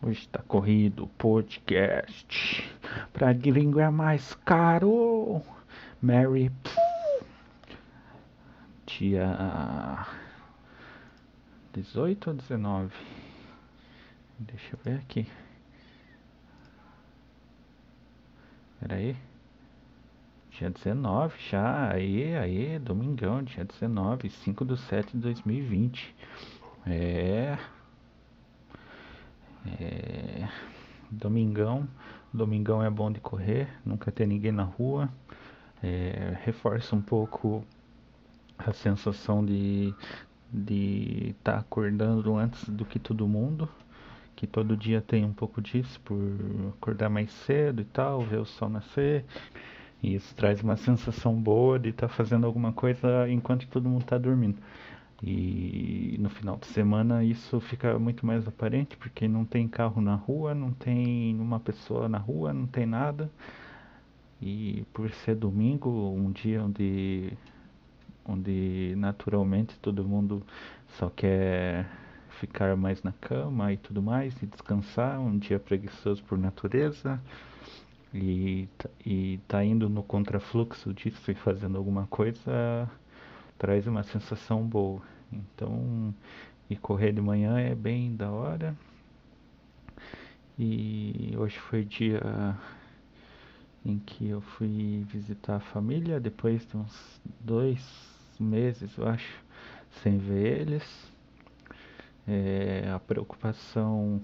Hoje tá corrido o podcast. Pra gringo é mais caro. Mary. Dia 18 ou 19? Deixa eu ver aqui. Pera aí. Dia 19 já. Aí, aí, domingão, dia 19, 5 de 7 de 2020. É. É, domingão, domingão é bom de correr, nunca ter ninguém na rua. É, reforça um pouco a sensação de de estar tá acordando antes do que todo mundo, que todo dia tem um pouco disso por acordar mais cedo e tal, ver o sol nascer. E isso traz uma sensação boa de estar tá fazendo alguma coisa enquanto todo mundo está dormindo. E no final de semana isso fica muito mais aparente porque não tem carro na rua, não tem uma pessoa na rua, não tem nada. E por ser domingo, um dia onde onde naturalmente todo mundo só quer ficar mais na cama e tudo mais e descansar, um dia preguiçoso por natureza e, e tá indo no contrafluxo disso e fazendo alguma coisa traz uma sensação boa. Então, e correr de manhã é bem da hora. E hoje foi dia em que eu fui visitar a família depois de uns dois meses, eu acho, sem ver eles. É, a preocupação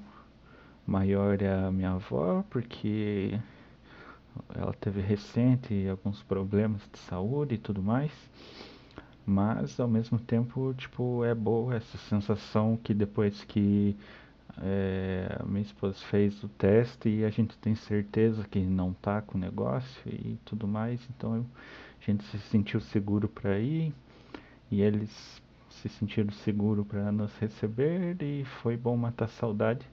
maior é a minha avó, porque ela teve recente alguns problemas de saúde e tudo mais. Mas ao mesmo tempo, tipo, é boa essa sensação que depois que é, a minha esposa fez o teste e a gente tem certeza que não tá com o negócio e tudo mais, então eu, a gente se sentiu seguro para ir e eles se sentiram seguros para nos receber e foi bom matar saudade.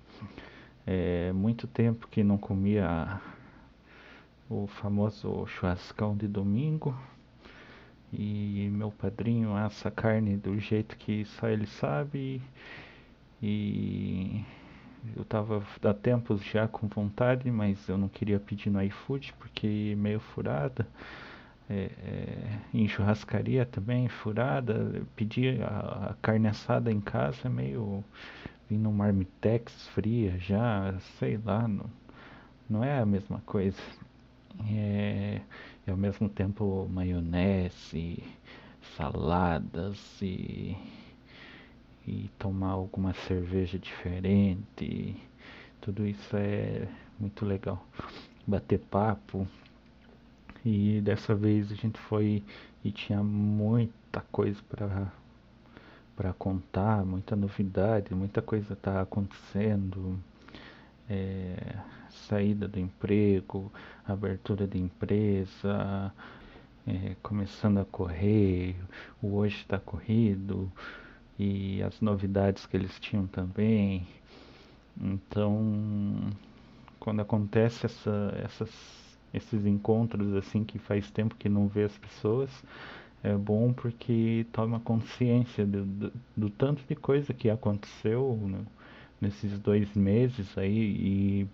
É, muito tempo que não comia o famoso churrascão de domingo e meu padrinho assa carne do jeito que só ele sabe e eu tava há tempos já com vontade, mas eu não queria pedir no iFood porque meio furada. É, é, em churrascaria também, furada. Pedir a, a, carne assada em casa é meio vindo marmitex fria já, sei lá, não, não é a mesma coisa. É, e ao mesmo tempo maionese, saladas e, e tomar alguma cerveja diferente. Tudo isso é muito legal. Bater papo. E dessa vez a gente foi e tinha muita coisa para para contar, muita novidade, muita coisa tá acontecendo. É, saída do emprego, abertura de empresa, é, começando a correr, o hoje está corrido e as novidades que eles tinham também. Então, quando acontece essa, essas, esses encontros assim que faz tempo que não vê as pessoas, é bom porque toma consciência do, do, do tanto de coisa que aconteceu né, nesses dois meses aí e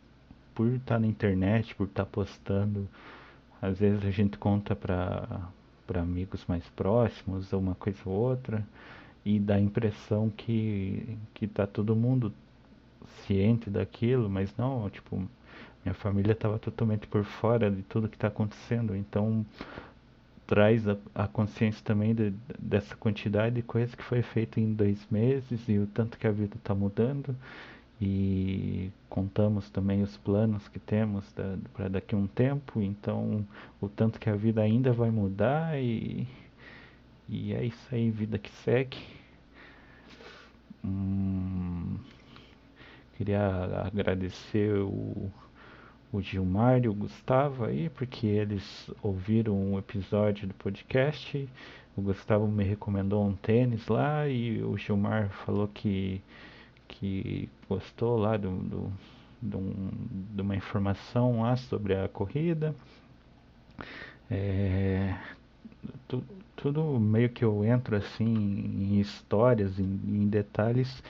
por estar tá na internet, por estar tá postando, às vezes a gente conta para para amigos mais próximos, uma coisa ou outra, e dá a impressão que que tá todo mundo ciente daquilo, mas não, tipo, minha família estava totalmente por fora de tudo que está acontecendo, então traz a, a consciência também de, dessa quantidade de coisas que foi feita em dois meses e o tanto que a vida está mudando e contamos também os planos que temos para daqui a um tempo, então o tanto que a vida ainda vai mudar e, e é isso aí, vida que segue. Hum, queria agradecer o, o Gilmar e o Gustavo aí, porque eles ouviram um episódio do podcast. O Gustavo me recomendou um tênis lá e o Gilmar falou que que gostou lá do, do, do de uma informação lá sobre a corrida. É, tu, tudo meio que eu entro assim em histórias, em, em detalhes.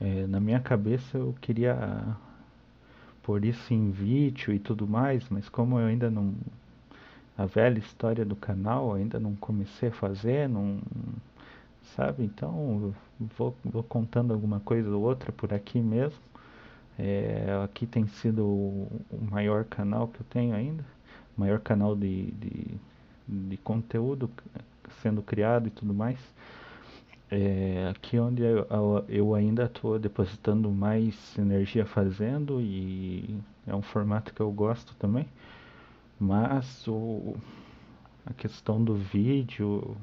É, na minha cabeça eu queria pôr isso em vídeo e tudo mais, mas como eu ainda não. A velha história do canal, ainda não comecei a fazer, não. Sabe? Então vou, vou contando alguma coisa ou outra por aqui mesmo. É, aqui tem sido o, maior canal que eu tenho ainda, maior canal de, de, de conteúdo sendo criado e tudo mais. É, aqui onde eu, eu ainda estou depositando mais energia fazendo e é um formato que eu gosto também. Mas o, a questão do vídeo,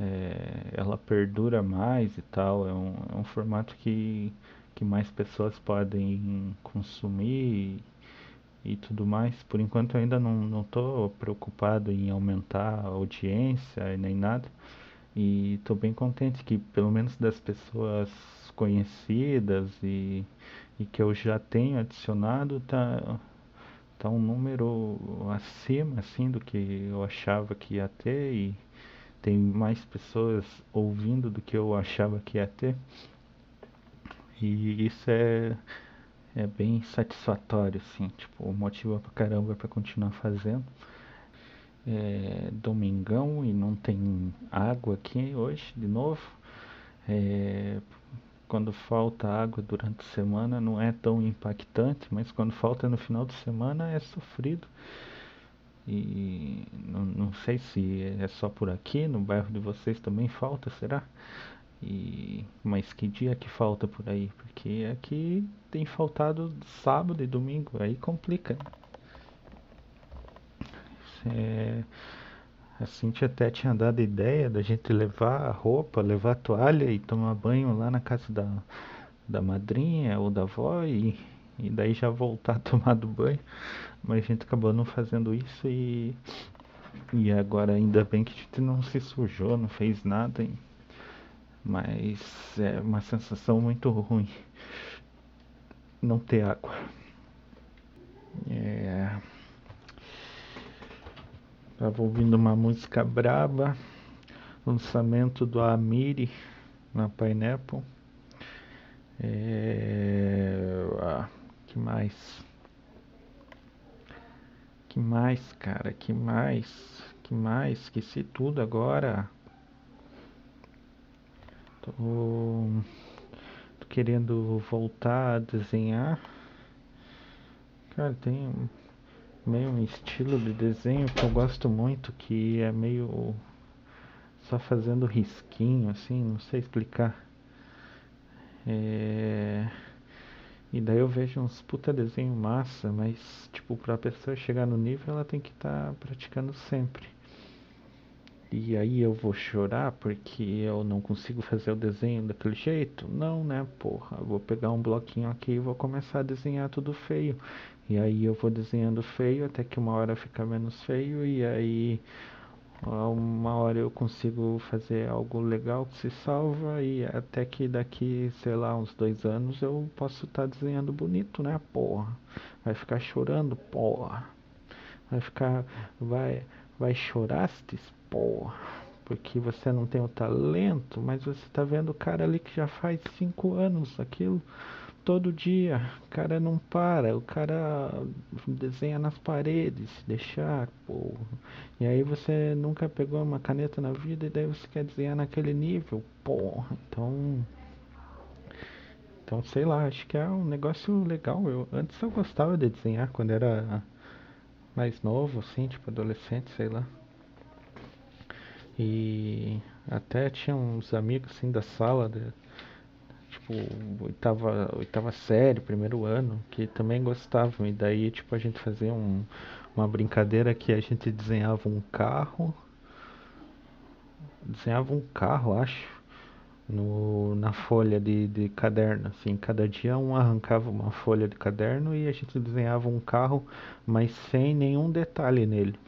é, ela perdura mais e tal. É um, é um formato que, que mais pessoas podem consumir e, e tudo mais. Por enquanto ainda não estou preocupado em aumentar a audiência nem nada. E estou bem contente que pelo menos das pessoas conhecidas e, e que eu já tenho adicionado tá, tá um número acima assim do que eu achava que ia ter e tem mais pessoas ouvindo do que eu achava que ia ter. E isso é, é bem satisfatório, assim, tipo, motiva pra caramba pra continuar fazendo é, domingão e não tem água aqui hoje de novo. É, quando falta água durante a semana não é tão impactante, mas quando falta no final de semana é sofrido. E não, não sei se é só por aqui, no bairro de vocês também falta, será? E, mas que dia que falta por aí? Porque aqui tem faltado sábado e domingo, aí complica. É, a Cintia até tinha dado ideia da gente levar a roupa, levar a toalha e tomar banho lá na casa da, da madrinha ou da avó e, e daí já voltar a tomar do banho. Mas a gente acabou não fazendo isso e, e agora ainda bem que a gente não se sujou, não fez nada. Mas é uma sensação muito ruim não ter água. É. Tava ouvindo uma música braba, lançamento do Amiri na Pineapple. É... Ah, que mais? Que mais, cara? Que mais? Que mais? Esqueci tudo agora. Tô, Tô querendo voltar a desenhar. Cara, tem meio um estilo de desenho que eu gosto muito, que é meio só fazendo risquinho, assim, não sei explicar. É... E daí eu vejo uns puta desenho massa, mas tipo, pra pessoa chegar no nível ela tem que estar tá praticando sempre. E aí eu vou chorar porque eu não consigo fazer o desenho daquele jeito? Não, né, porra. Eu vou pegar um bloquinho aqui e vou começar a desenhar tudo feio. E aí eu vou desenhando feio até que uma hora fica menos feio e aí uma hora eu consigo fazer algo legal que se salva e até que daqui, sei lá, uns dois anos eu posso estar tá desenhando bonito, né, porra. Vai ficar chorando, porra. Vai ficar, vai, vai chorastes, porra, porque você não tem o talento, mas você está vendo o cara ali que já faz cinco anos aquilo todo dia, o cara não para, o cara desenha nas paredes, deixar, porra. E aí você nunca pegou uma caneta na vida e daí você quer desenhar naquele nível, porra. Então, então sei lá, acho que é um negócio legal. Eu antes eu gostava de desenhar quando era mais novo, assim, tipo adolescente, sei lá. E até tinha uns amigos assim da sala, de, tipo, oitava, oitava série, primeiro ano, que também gostavam. E daí, tipo, a gente fazia um, uma brincadeira que a gente desenhava um carro. Desenhava um carro, acho, no, na folha de, de caderno. Assim, cada dia um arrancava uma folha de caderno e a gente desenhava um carro, mas sem nenhum detalhe nele.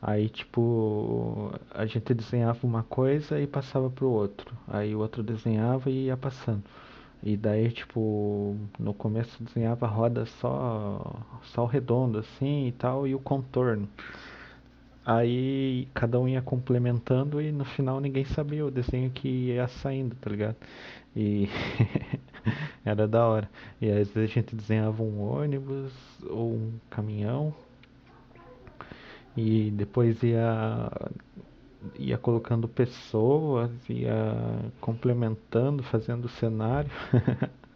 Aí, tipo, a gente desenhava uma coisa e passava pro outro. Aí o outro desenhava e ia passando. E daí, tipo, no começo desenhava roda só, só o redondo assim e tal, e o contorno. Aí cada um ia complementando e no final ninguém sabia o desenho que ia saindo, tá ligado? E Era da hora. E às vezes a gente desenhava um ônibus ou um caminhão e depois ia ia colocando pessoas, ia complementando, fazendo cenário.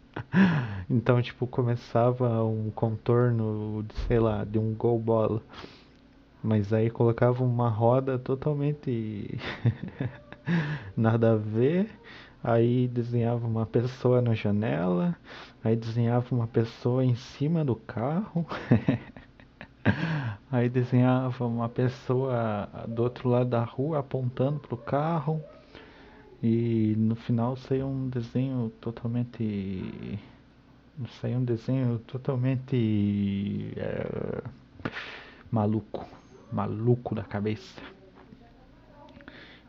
Então, tipo, começava um contorno de, sei lá, de um gol bola. Mas aí colocava uma roda totalmente nada a ver. Aí desenhava uma pessoa na janela, aí desenhava uma pessoa em cima do carro. Aí desenhava uma pessoa do outro lado da rua apontando pro carro. E no final saiu um desenho totalmente. Saiu um desenho totalmente. É, maluco. Maluco da cabeça.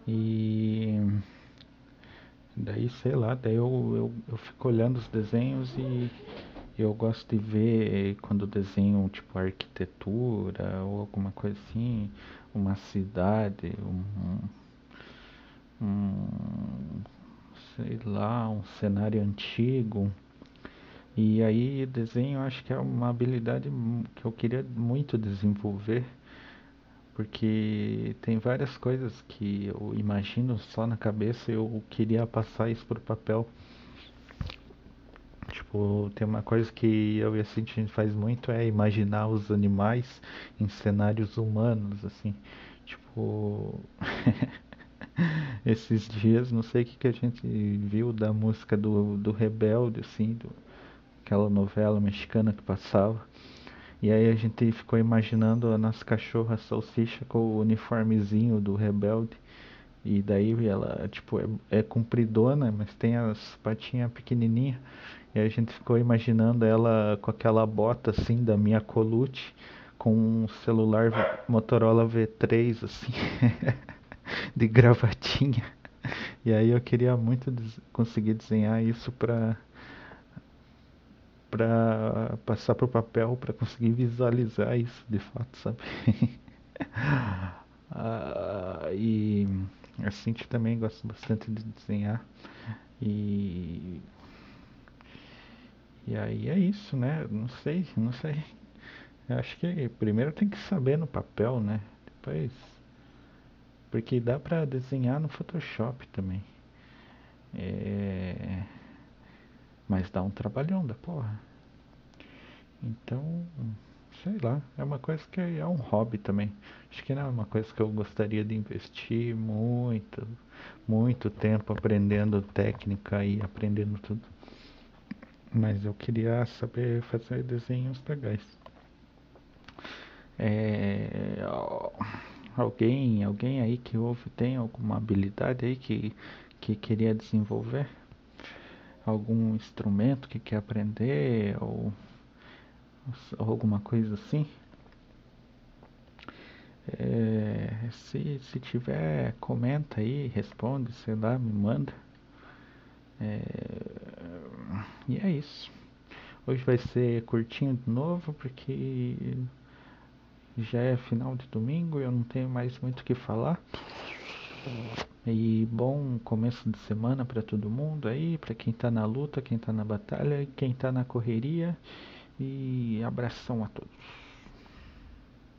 E. Daí, sei lá, daí eu, eu, eu fico olhando os desenhos e eu gosto de ver quando desenham tipo arquitetura ou alguma coisa assim, uma cidade, um, um sei lá, um cenário antigo. E aí desenho acho que é uma habilidade que eu queria muito desenvolver, porque tem várias coisas que eu imagino só na cabeça e eu queria passar isso para o papel. Tipo, tem uma coisa que eu e a Cintia faz muito é imaginar os animais em cenários humanos, assim. Tipo, esses dias, não sei o que, que a gente viu da música do, do Rebelde, assim, do, aquela novela mexicana que passava. E aí a gente ficou imaginando a nossa cachorra salsicha com o uniformezinho do Rebelde. E daí ela, tipo, é, é compridona, mas tem as patinhas pequenininhas. E a gente ficou imaginando ela com aquela bota assim da minha Colute, com um celular Motorola V3 assim, de gravatinha. E aí eu queria muito des conseguir desenhar isso pra para passar pro papel para conseguir visualizar isso de fato, sabe? ah, e a Cintia também gosta bastante de desenhar e e aí é isso, né? Não sei, não sei. Eu acho que primeiro tem que saber no papel, né? Depois. Porque dá pra desenhar no Photoshop também. É... Mas dá um trabalhão da porra. Então, sei lá, é uma coisa que é um hobby também. Acho que não é uma coisa que eu gostaria de investir muito, muito tempo aprendendo técnica e aprendendo tudo. Mas eu queria saber fazer desenhos legais. É, alguém, alguém aí que ouve tem alguma habilidade aí que, que queria desenvolver? Algum instrumento que quer aprender ou, ou alguma coisa assim? É, se, se tiver, comenta aí, responde, sei lá, me manda. É, e é isso. Hoje vai ser curtinho de novo porque já é final de domingo e eu não tenho mais muito o que falar. E bom começo de semana para todo mundo aí, para quem tá na luta, quem tá na batalha, quem tá na correria. E abração a todos.